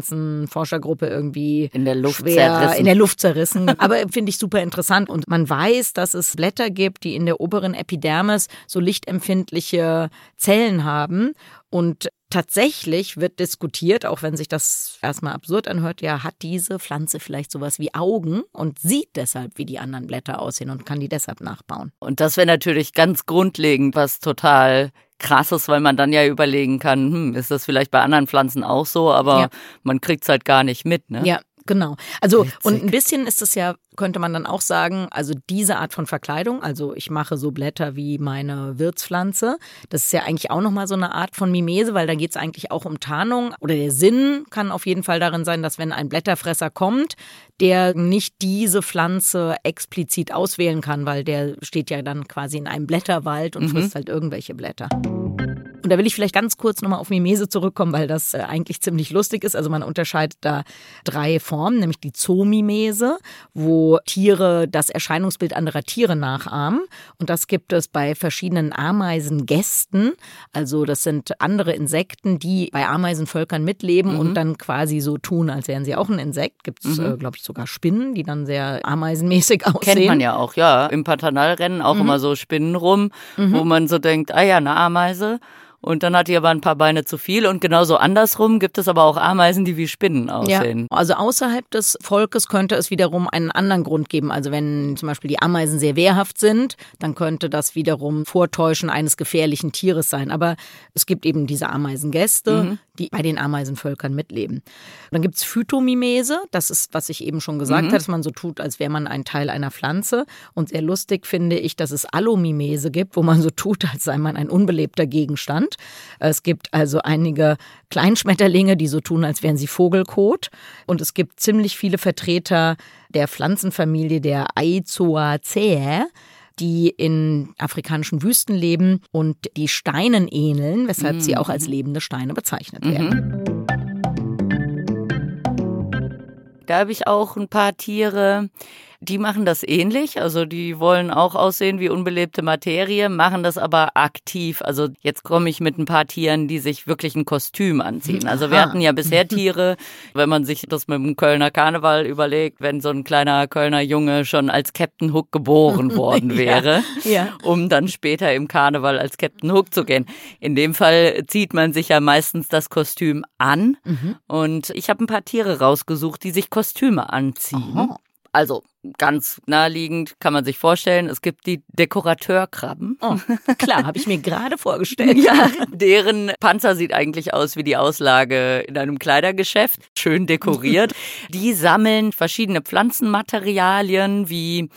Plastikpflanzenforschergruppe irgendwie In der Luft schwer zerrissen. in der Luft zerrissen. [LAUGHS] Aber finde ich super interessant. Und man weiß, dass es Blätter gibt, die in der oberen Epidermis so lichtempfindliche Zellen haben. Und tatsächlich wird diskutiert, auch wenn sich das erstmal absurd anhört, ja, hat diese Pflanze vielleicht sowas wie Augen und sieht deshalb, wie die anderen Blätter aussehen und kann die deshalb nachbauen. Und das wäre natürlich ganz grundlegend was total krasses, weil man dann ja überlegen kann, hm, ist das vielleicht bei anderen Pflanzen auch so, aber Ja. man kriegt's halt gar nicht mit, ne? Ja, genau. Also Witzig. und ein bisschen ist es ja, könnte man dann auch sagen, also diese Art von Verkleidung, also ich mache so Blätter wie meine Wirtspflanze, das ist ja eigentlich auch nochmal so eine Art von Mimese, weil da geht es eigentlich auch um Tarnung. Oder der Sinn kann auf jeden Fall darin sein, dass wenn ein Blätterfresser kommt, der nicht diese Pflanze explizit auswählen kann, weil der steht ja dann quasi in einem Blätterwald und frisst halt irgendwelche Blätter. Und da will ich vielleicht ganz kurz nochmal auf Mimese zurückkommen, weil das äh, eigentlich ziemlich lustig ist. Also man unterscheidet da drei Formen, nämlich die Zoomimese, wo Tiere das Erscheinungsbild anderer Tiere nachahmen. Und das gibt es bei verschiedenen Ameisengästen. Also das sind andere Insekten, die bei Ameisenvölkern mitleben und dann quasi so tun, als wären sie auch ein Insekt. Gibt es, äh, glaube ich, sogar Spinnen, die dann sehr ameisenmäßig aussehen. Kennt man ja auch, ja. Im Pantanalrennen auch immer so Spinnen rum, wo man so denkt, ah ja, eine Ameise. Und dann hat die aber ein paar Beine zu viel. Und genauso andersrum gibt es aber auch Ameisen, die wie Spinnen aussehen. Ja, also außerhalb des Volkes könnte es wiederum einen anderen Grund geben. Also wenn zum Beispiel die Ameisen sehr wehrhaft sind, dann könnte das wiederum Vortäuschen eines gefährlichen Tieres sein. Aber es gibt eben diese Ameisengäste, die bei den Ameisenvölkern mitleben. Dann gibt's Phytomimese, das ist, was ich eben schon gesagt habe, dass man so tut, als wäre man ein Teil einer Pflanze. Und sehr lustig finde ich, dass es Allomimese gibt, wo man so tut, als sei man ein unbelebter Gegenstand. Es gibt also einige Kleinschmetterlinge, die so tun, als wären sie Vogelkot. Und es gibt ziemlich viele Vertreter der Pflanzenfamilie der Aizoaceae, die in afrikanischen Wüsten leben und die Steinen ähneln, weshalb sie auch als lebende Steine bezeichnet werden. Da habe ich auch ein paar Tiere. Die machen das ähnlich, also die wollen auch aussehen wie unbelebte Materie, machen das aber aktiv. Also jetzt komme ich mit ein paar Tieren, die sich wirklich ein Kostüm anziehen. Also wir hatten ja bisher Tiere, wenn man sich das mit dem Kölner Karneval überlegt, wenn so ein kleiner Kölner Junge schon als Captain Hook geboren [LAUGHS] worden wäre, ja, ja. um dann später im Karneval als Captain Hook zu gehen. In dem Fall zieht man sich ja meistens das Kostüm an. Mhm. Und ich habe ein paar Tiere rausgesucht, die sich Kostüme anziehen. Aha. Also ganz naheliegend kann man sich vorstellen, es gibt die Dekorateurkrabben. Oh, klar, habe ich mir gerade vorgestellt. [LAUGHS] ja, deren Panzer sieht eigentlich aus wie die Auslage in einem Kleidergeschäft, schön dekoriert. [LAUGHS] Die sammeln verschiedene Pflanzenmaterialien wie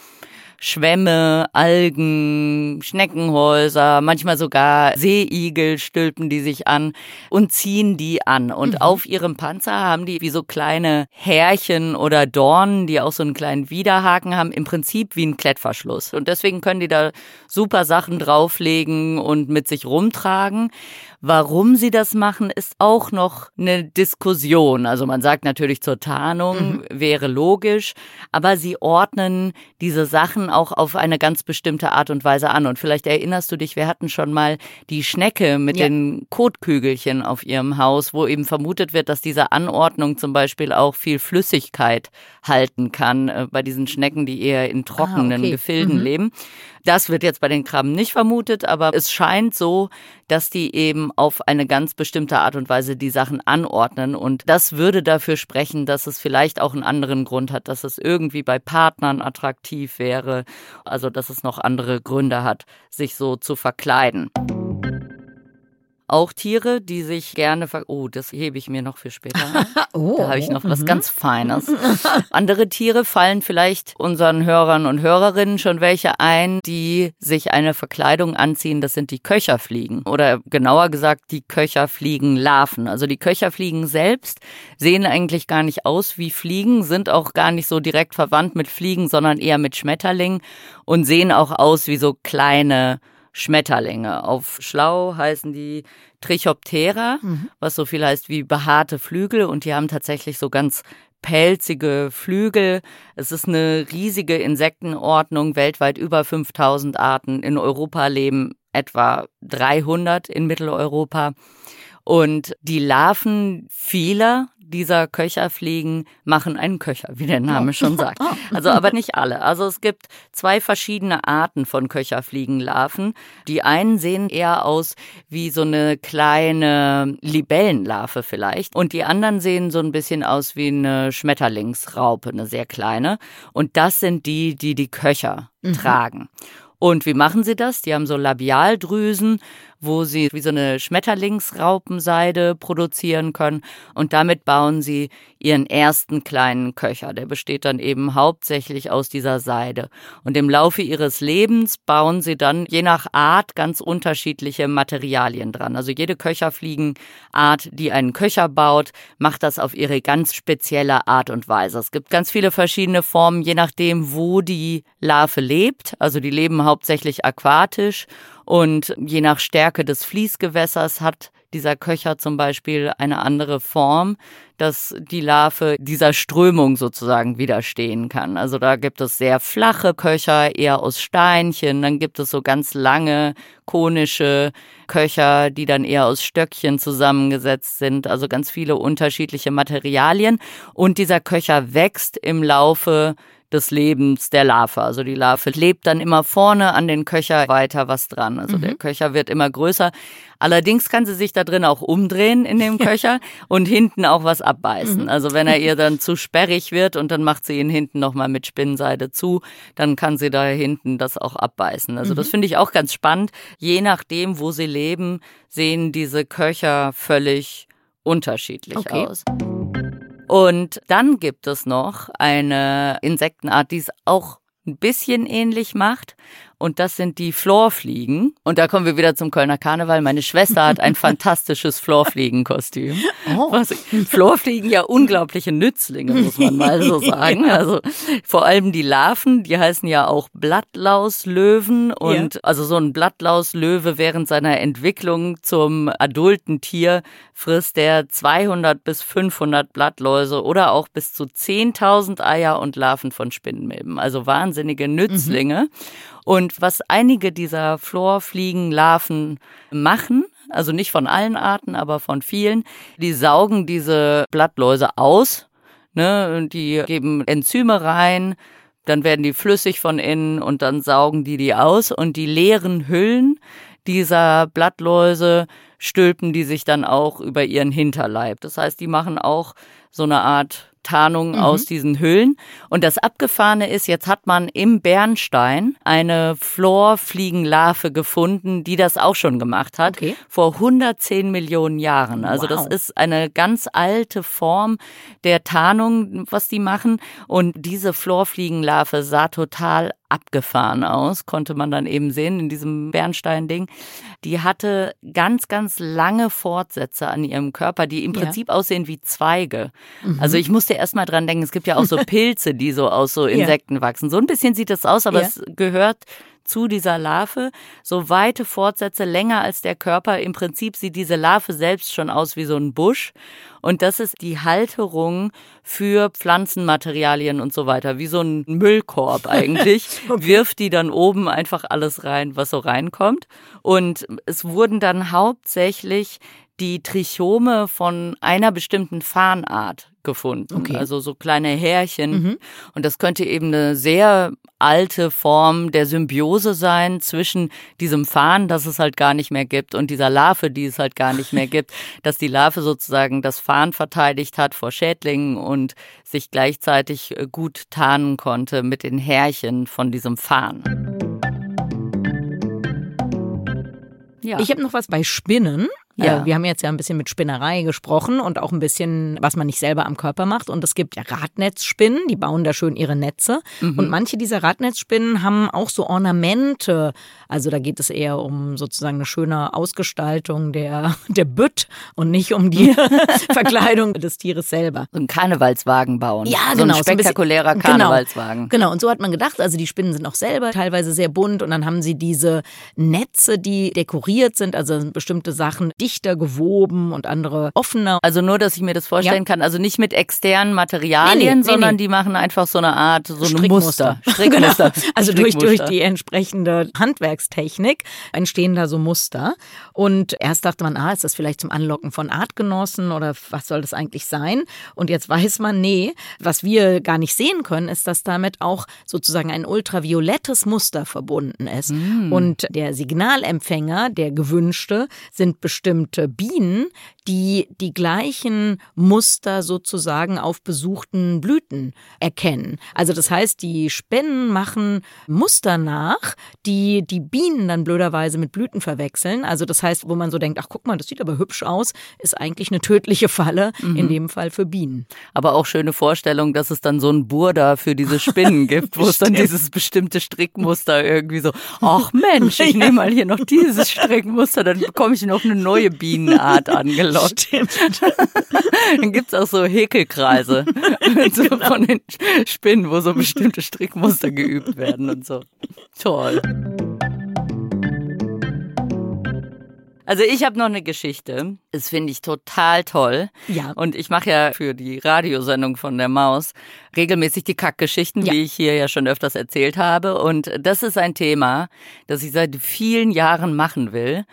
Schwämme, Algen, Schneckenhäuser, manchmal sogar Seeigel stülpen die sich an und ziehen die an. Und mhm. auf ihrem Panzer haben die wie so kleine Härchen oder Dornen, die auch so einen kleinen Widerhaken haben, im Prinzip wie ein Klettverschluss. Und deswegen können die da super Sachen drauflegen und mit sich rumtragen. Warum sie das machen, ist auch noch eine Diskussion. Also man sagt natürlich zur Tarnung mhm. wäre logisch, aber sie ordnen diese Sachen auch auf eine ganz bestimmte Art und Weise an. Und vielleicht erinnerst du dich, wir hatten schon mal die Schnecke mit ja. den Kotkügelchen auf ihrem Haus, wo eben vermutet wird, dass diese Anordnung zum Beispiel auch viel Flüssigkeit halten kann äh, bei diesen Schnecken, die eher in trockenen ah, okay. Gefilden mhm. leben. Das wird jetzt bei den Krabben nicht vermutet, aber es scheint so, dass die eben auf eine ganz bestimmte Art und Weise die Sachen anordnen. Und das würde dafür sprechen, dass es vielleicht auch einen anderen Grund hat, dass es irgendwie bei Partnern attraktiv wäre. Also, dass es noch andere Gründe hat, sich so zu verkleiden. Auch Tiere, die sich gerne ver Oh, das hebe ich mir noch für später. [LAUGHS] oh, da habe ich noch was mhm. ganz Feines. Andere Tiere fallen vielleicht unseren Hörern und Hörerinnen schon welche ein, die sich eine Verkleidung anziehen. Das sind die Köcherfliegen. Oder genauer gesagt, die Köcherfliegenlarven. Also die Köcherfliegen selbst sehen eigentlich gar nicht aus wie Fliegen, sind auch gar nicht so direkt verwandt mit Fliegen, sondern eher mit Schmetterlingen und sehen auch aus wie so kleine Schmetterlinge. Auf Schlau heißen die Trichoptera, mhm. was so viel heißt wie behaarte Flügel und die haben tatsächlich so ganz pelzige Flügel. Es ist eine riesige Insektenordnung, weltweit über 5000 Arten. In Europa leben etwa 300 in Mitteleuropa. Und die Larven vieler dieser Köcherfliegen machen einen Köcher, wie der Name schon sagt. [LAUGHS] Also aber nicht alle. Also es gibt zwei verschiedene Arten von Köcherfliegenlarven. Die einen sehen eher aus wie so eine kleine Libellenlarve vielleicht und die anderen sehen so ein bisschen aus wie eine Schmetterlingsraupe, eine sehr kleine. Und das sind die, die die Köcher mhm. tragen. Und wie machen sie das? Die haben so Labialdrüsen, wo sie wie so eine Schmetterlingsraupenseide produzieren können und damit bauen sie ihren ersten kleinen Köcher. Der besteht dann eben hauptsächlich aus dieser Seide. Und im Laufe ihres Lebens bauen sie dann je nach Art ganz unterschiedliche Materialien dran. Also jede Köcherfliegenart, die einen Köcher baut, macht das auf ihre ganz spezielle Art und Weise. Es gibt ganz viele verschiedene Formen, je nachdem, wo die Larve lebt. Also die leben hauptsächlich aquatisch und je nach Stärke des Fließgewässers hat dieser Köcher zum Beispiel eine andere Form, dass die Larve dieser Strömung sozusagen widerstehen kann. Also da gibt es sehr flache Köcher, eher aus Steinchen. Dann gibt es so ganz lange, konische Köcher, die dann eher aus Stöckchen zusammengesetzt sind. Also ganz viele unterschiedliche Materialien. Und dieser Köcher wächst im Laufe des Lebens der Larve. Also die Larve lebt dann immer vorne an den Köcher weiter was dran. Also mhm. der Köcher wird immer größer. Allerdings kann sie sich da drin auch umdrehen in dem [LAUGHS] Köcher und hinten auch was abbeißen. Mhm. Also wenn er [LAUGHS] ihr dann zu sperrig wird und dann macht sie ihn hinten nochmal mit Spinnseide zu, dann kann sie da hinten das auch abbeißen. Also mhm. das finde ich auch ganz spannend. Je nachdem, wo sie leben, sehen diese Köcher völlig unterschiedlich okay. aus. Und dann gibt es noch eine Insektenart, die es auch ein bisschen ähnlich macht. Und das sind die Florfliegen. Und da kommen wir wieder zum Kölner Karneval. Meine Schwester hat ein [LAUGHS] fantastisches Florfliegenkostüm. Oh. Was, Florfliegen ja unglaubliche Nützlinge, muss man mal so [LAUGHS] sagen. ja. Also vor allem die Larven, die heißen ja auch Blattlauslöwen und ja. also so ein Blattlauslöwe während seiner Entwicklung zum adulten Tier frisst der 200 bis 500 Blattläuse oder auch bis zu 10.000 Eier und Larven von Spinnenmilben. Also wahnsinnige Nützlinge. Mhm. Und was einige dieser Florfliegenlarven machen, also nicht von allen Arten, aber von vielen, die saugen diese Blattläuse aus. Ne, die geben Enzyme rein, dann werden die flüssig von innen und dann saugen die die aus und die leeren Hüllen dieser Blattläuse stülpen die sich dann auch über ihren Hinterleib. Das heißt, die machen auch so eine Art Tarnung mhm. aus diesen Hüllen. Und das Abgefahrene ist, jetzt hat man im Bernstein eine Florfliegenlarve gefunden, die das auch schon gemacht hat, okay. vor 110 Millionen Jahren. Also wow. das ist eine ganz alte Form der Tarnung, was die machen. Und diese Florfliegenlarve sah total abgefahren aus, konnte man dann eben sehen in diesem Bernstein-Ding. Die hatte ganz, ganz lange Fortsätze an ihrem Körper, die im ja. Prinzip aussehen wie Zweige. Mhm. Also ich musste erst mal dran denken, es gibt ja auch so [LAUGHS] Pilze, die so aus so Insekten ja. wachsen. So ein bisschen sieht das aus, aber ja. es gehört zu dieser Larve so weite Fortsätze länger als der Körper. Im Prinzip sieht diese Larve selbst schon aus wie so ein Busch. Und das ist die Halterung für Pflanzenmaterialien und so weiter, wie so ein Müllkorb [LAUGHS] eigentlich. Wirft die dann oben einfach alles rein, was so reinkommt. Und es wurden dann hauptsächlich die Trichome von einer bestimmten Farnart gefunden. Okay. Also so kleine Härchen. Mhm. Und das könnte eben eine sehr alte Form der Symbiose sein zwischen diesem Farn, das es halt gar nicht mehr gibt, und dieser Larve, die es halt gar nicht mehr [LAUGHS] gibt. Dass die Larve sozusagen das Farn verteidigt hat vor Schädlingen und sich gleichzeitig äh, gut tarnen konnte mit den Härchen von diesem Farn. Ja. Ich habe noch was bei Spinnen. Ja. wir haben jetzt ja ein bisschen mit Spinnerei gesprochen und auch ein bisschen, was man nicht selber am Körper macht. Und es gibt ja Radnetzspinnen, die bauen da schön ihre Netze. Mhm. Und manche dieser Radnetzspinnen haben auch so Ornamente. Also da geht es eher um sozusagen eine schöne Ausgestaltung der, [LAUGHS] der Bütt und nicht um die [LAUGHS] Verkleidung des Tieres selber. So ein Karnevalswagen bauen. Ja, so genau. Ein spektakulärer so ein genau. Karnevalswagen. Genau, genau. Und so hat man gedacht, also die Spinnen sind auch selber teilweise sehr bunt und dann haben sie diese Netze, die dekoriert sind, also bestimmte Sachen dicht dichter gewoben und andere offener. Also nur, dass ich mir das vorstellen ja. kann. Also nicht mit externen Materialien, nee, nee, sondern nee, die machen einfach so eine Art, so ein Muster. [LAUGHS] Strickmuster. Genau. Also durch, durch die entsprechende Handwerkstechnik entstehen da so Muster. Und erst dachte man, ah, ist das vielleicht zum Anlocken von Artgenossen oder was soll das eigentlich sein? Und jetzt weiß man, nee, was wir gar nicht sehen können, ist, dass damit auch sozusagen ein ultraviolettes Muster verbunden ist. Mm. Und der Signalempfänger, der gewünschte, sind bestimmt bestimmte Bienen, die die gleichen Muster sozusagen auf besuchten Blüten erkennen. Also das heißt, die Spinnen machen Muster nach, die die Bienen dann blöderweise mit Blüten verwechseln. Also das heißt, wo man so denkt, ach guck mal, das sieht aber hübsch aus, ist eigentlich eine tödliche Falle, mhm. in dem Fall für Bienen. Aber auch schöne Vorstellung, dass es dann so ein Burda für diese Spinnen [LAUGHS] gibt, wo es dann dieses bestimmte Strickmuster irgendwie so, ach Mensch, ich [LAUGHS] nehme mal hier noch dieses Strickmuster, dann bekomme ich noch eine neue neue Bienenart angelockt. Stimmt. [LAUGHS] Dann gibt's auch so Häkelkreise [LAUGHS] so genau. von den Spinnen, wo so bestimmte Strickmuster geübt werden und so. Toll. Also ich habe noch eine Geschichte. Das finde ich total toll. Ja. Und ich mache ja für die Radiosendung von der Maus regelmäßig die Kackgeschichten, ja. wie ich hier ja schon öfters erzählt habe. Und das ist ein Thema, das ich seit vielen Jahren machen will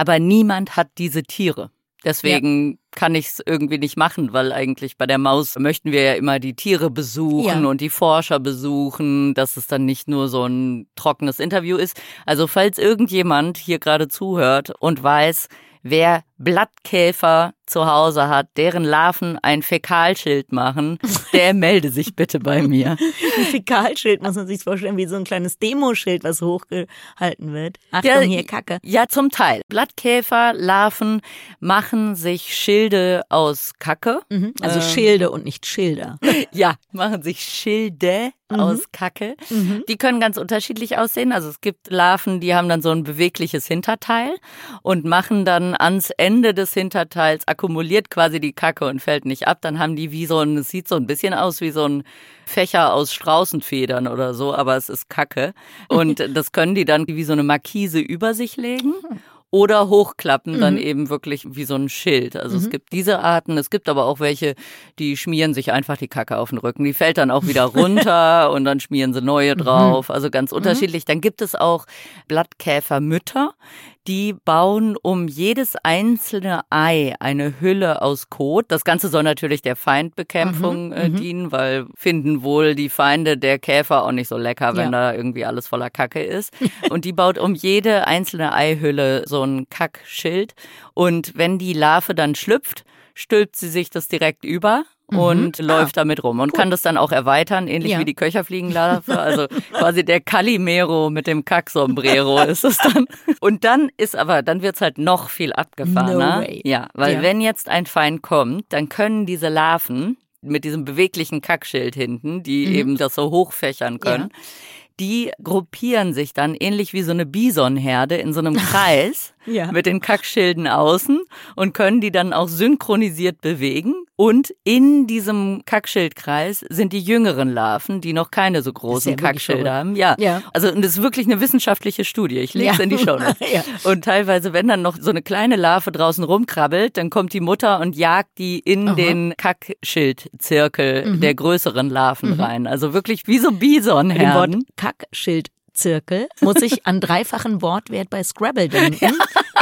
aber niemand hat diese Tiere. Deswegen ja. kann ich es irgendwie nicht machen, weil eigentlich bei der Maus möchten wir ja immer die Tiere besuchen ja. und die Forscher besuchen, dass es dann nicht nur so ein trockenes Interview ist. Also falls irgendjemand hier gerade zuhört und weiß, wer Blattkäfer zu Hause hat, deren Larven ein Fäkalschild machen, [LAUGHS] der melde sich bitte bei mir. Ein Fäkalschild muss man sich vorstellen, wie so ein kleines Demoschild, was hochgehalten wird. Achtung, ja, hier Kacke. Ja, zum Teil. Blattkäferlarven machen sich Schilde aus Kacke. Mhm, also ähm, Schilde und nicht Schilder. [LAUGHS] Ja, machen sich Schilde mhm. aus Kacke. Mhm. Die können ganz unterschiedlich aussehen. Also es gibt Larven, die haben dann so ein bewegliches Hinterteil und machen dann ans Ende des Hinterteils, akkumuliert quasi die Kacke und fällt nicht ab. Dann haben die wie so ein, es sieht so ein bisschen aus wie so ein Fächer aus Straußenfedern oder so, aber es ist Kacke. Und [LAUGHS] das können die dann wie so eine Markise über sich legen. Oder hochklappen, mhm. dann eben wirklich wie so ein Schild. Also mhm. es gibt diese Arten, es gibt aber auch welche, die schmieren sich einfach die Kacke auf den Rücken. Die fällt dann auch wieder [LAUGHS] runter und dann schmieren sie neue mhm. drauf. Also ganz mhm. unterschiedlich. Dann gibt es auch Blattkäfermütter, die bauen um jedes einzelne Ei eine Hülle aus Kot. Das Ganze soll natürlich der Feindbekämpfung mhm, äh, mhm. dienen, weil finden wohl die Feinde der Käfer auch nicht so lecker, wenn ja. da irgendwie alles voller Kacke ist. [LAUGHS] Und die baut um jede einzelne Eihülle so ein Kackschild. Und wenn die Larve dann schlüpft, stülpt sie sich das direkt über mhm. und ah, läuft damit rum und cool. kann das dann auch erweitern, ähnlich ja. wie die Köcherfliegenlarve. Also quasi der Calimero mit dem Kacksombrero [LAUGHS] ist es dann. Und dann ist aber, dann wird's halt noch viel abgefahrener. No. Ja, weil ja. wenn jetzt ein Feind kommt, dann können diese Larven mit diesem beweglichen Kackschild hinten, die mhm. eben das so hochfächern können, ja die gruppieren sich dann ähnlich wie so eine Bisonherde in so einem [LAUGHS] Kreis ja. mit den Kackschilden außen und können die dann auch synchronisiert bewegen. Und in diesem Kackschildkreis sind die jüngeren Larven, die noch keine so großen Kackschilde haben. Ja. ja. Also und das ist wirklich eine wissenschaftliche Studie. Ich lege es ja. in die Show. [LAUGHS] ja. Und teilweise, wenn dann noch so eine kleine Larve draußen rumkrabbelt, dann kommt die Mutter und jagt die in Aha. den Kackschildzirkel mhm. der größeren Larven mhm. rein. Also wirklich wie so Bisonherden. Kackschild Zirkel muss ich an dreifachen Wortwert bei Scrabble denken.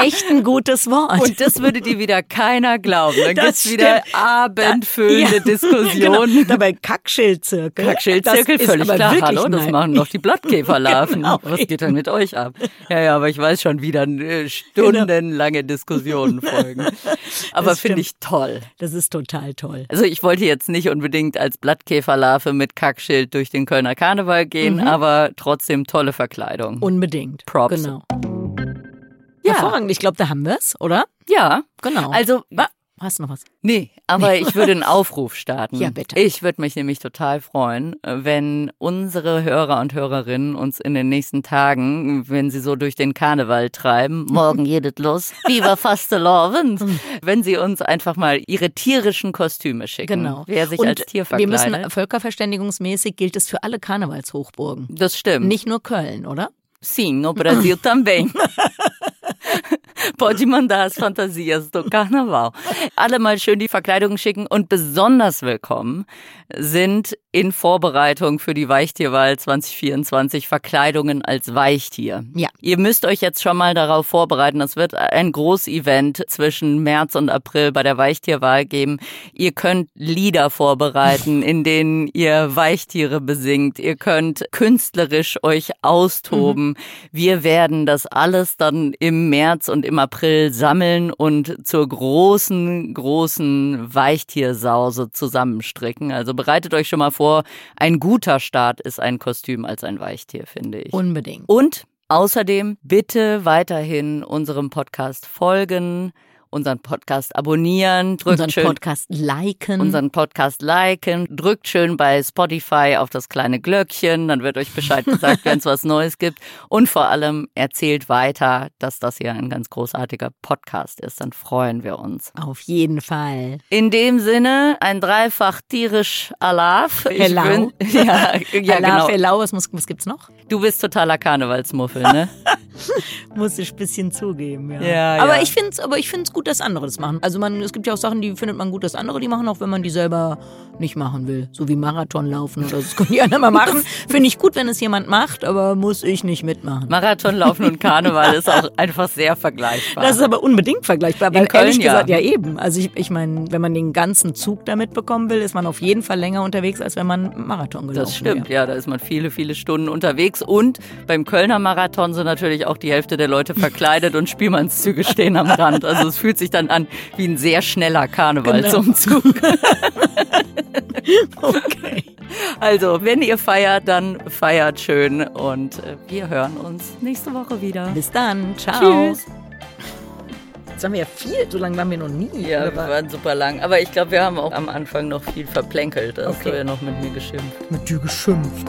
Echt ein gutes Wort. Und das würde dir wieder keiner glauben. Dann gibt es wieder abendfüllende ja, [LAUGHS] Diskussionen. Genau. Dabei Kackschildzirkel. Kackschildzirkel, völlig klar. Hallo, nein. das machen doch die Blattkäferlarven. [LAUGHS] Genau. Was geht denn mit euch ab? Ja, ja, aber ich weiß schon, wie dann äh, stundenlange Diskussionen [LAUGHS] folgen. Aber finde ich toll. Das ist total toll. Also ich wollte jetzt nicht unbedingt als Blattkäferlarve mit Kackschild durch den Kölner Karneval gehen, mhm. aber trotzdem tolle Verkleidung. Unbedingt. Props. Genau. Ja. Hervorragend. Ich glaube, da haben wir es, oder? Ja. Genau. Also, Hast du noch was? Nee, aber ich würde einen Aufruf starten. Ja, bitte. Ich würde mich nämlich total freuen, wenn unsere Hörer und Hörerinnen uns in den nächsten Tagen, wenn sie so durch den Karneval treiben, [LAUGHS] morgen geht los, Viva Fastelovend, wenn sie uns einfach mal ihre tierischen Kostüme schicken. Genau. Wer sich und als Tier verkleidet. Wir müssen völkerverständigungsmäßig gilt es für alle Karnevalshochburgen. Das stimmt. Nicht nur Köln, oder? Sim, no Brasil [LAUGHS] também. Pode mandar as Fantasias do Carnaval. Alle mal schön die Verkleidung schicken und besonders willkommen sind in Vorbereitung für die Weichtierwahl 2024 Verkleidungen als Weichtier. Ja. Ihr müsst euch jetzt schon mal darauf vorbereiten. Es wird ein Großevent zwischen März und April bei der Weichtierwahl geben. Ihr könnt Lieder vorbereiten, [LAUGHS] in denen ihr Weichtiere besingt. Ihr könnt künstlerisch euch austoben. Mhm. Wir werden das alles dann im März und im April sammeln und zur großen, großen Weichtiersause zusammenstricken. Also bereitet euch schon mal vor, ein guter Start ist ein Kostüm als ein Weichtier, finde ich. Unbedingt. Und außerdem bitte weiterhin unserem Podcast folgen unseren Podcast abonnieren, drückt unseren schön, Podcast liken, unseren Podcast liken, drückt schön bei Spotify auf das kleine Glöckchen, dann wird euch Bescheid gesagt, wenn es was Neues gibt und vor allem erzählt weiter, dass das hier ein ganz großartiger Podcast ist, dann freuen wir uns. Auf jeden Fall. In dem Sinne ein dreifach tierisch Alaf. Hello. [LAUGHS] ja, ja Alaf, genau. Hello, was, muss, was gibt's noch? Du bist totaler Karnevalsmuffel, ne? [LAUGHS] Muss ich ein bisschen zugeben, ja. ja aber ja. ich finde es aber ich find's gut, dass andere das machen. Also man, es gibt ja auch Sachen, die findet man gut, dass andere die machen, auch wenn man die selber nicht machen will. So wie Marathon laufen oder so. Das können die anderen mal machen. [LAUGHS] Finde ich gut, wenn es jemand macht, aber muss ich nicht mitmachen. Marathon laufen und [LAUGHS] Karneval ist auch einfach sehr vergleichbar. Das ist aber unbedingt vergleichbar, weil Köln, ehrlich gesagt, ja, ja eben. Also ich, ich meine, wenn man den ganzen Zug damit bekommen will, ist man auf jeden Fall länger unterwegs, als wenn man Marathon gelaufen Das stimmt, wäre. ja, da ist man viele, viele Stunden unterwegs und beim Kölner Marathon sind natürlich auch die Hälfte der Leute verkleidet und Spielmannszüge stehen am Rand. Also es fühlt sich dann an wie ein sehr schneller Karnevalsumzug. Genau. [LAUGHS] okay. Also, wenn ihr feiert, dann feiert schön und äh, wir hören uns nächste Woche wieder. Bis dann. Ciao. Tschüss. Jetzt haben wir ja viel, so lange waren wir noch nie. Ja, wir waren super lang. Aber ich glaube, wir haben auch am Anfang noch viel verplänkelt. Da hast okay. du ja noch mit mir geschimpft. Mit dir geschimpft.